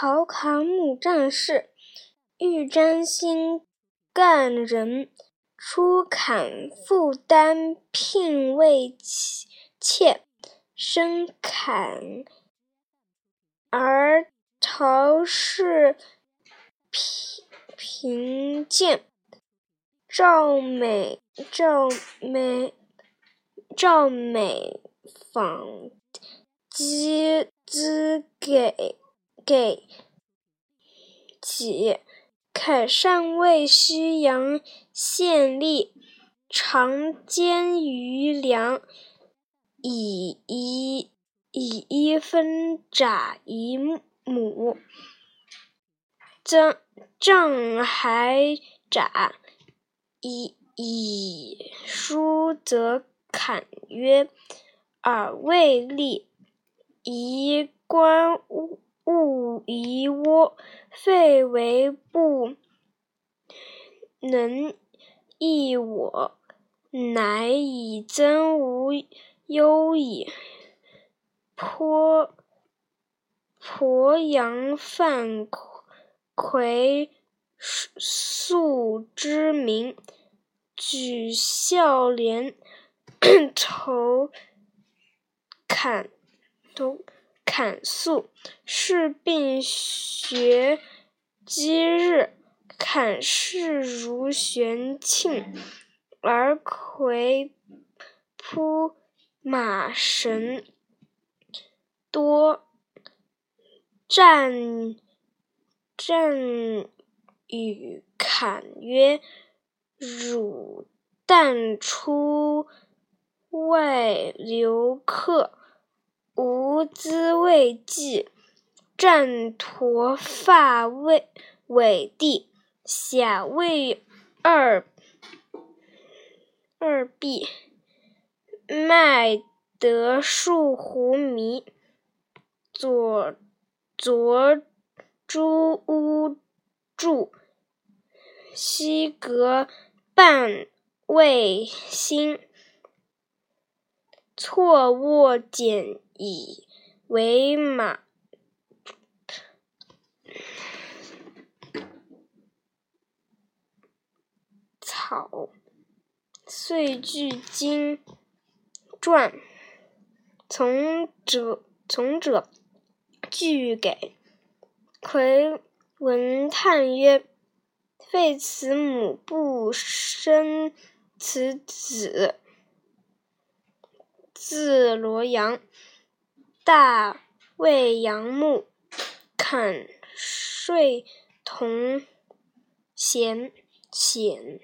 陶侃母战士，欲沾心干人。初砍复担聘为妾，生砍而陶氏贫贫贱。赵美赵美赵美纺机资给给己。凯善为须阳县吏，常兼余粮，以一以一分札一亩。赠赠还札以以书则侃曰：“尔未立，宜观物勿疑窝。”废为不能益我，乃以增无忧矣。鄱鄱阳范魁素之名，举孝廉，投侃投侃肃，是病学积日。侃视如玄庆，而魁扑马神多。战战与侃曰：“汝但出外留客，吾兹未继。”战驼发未尾地。下为二二臂，脉得数胡迷。左左诸乌柱，西隔半卫心。错卧简以为马。草遂据经传，从者从者具给。魁闻叹曰：“废此母不生此子。”字罗阳，大卫杨牧，坎税同贤显。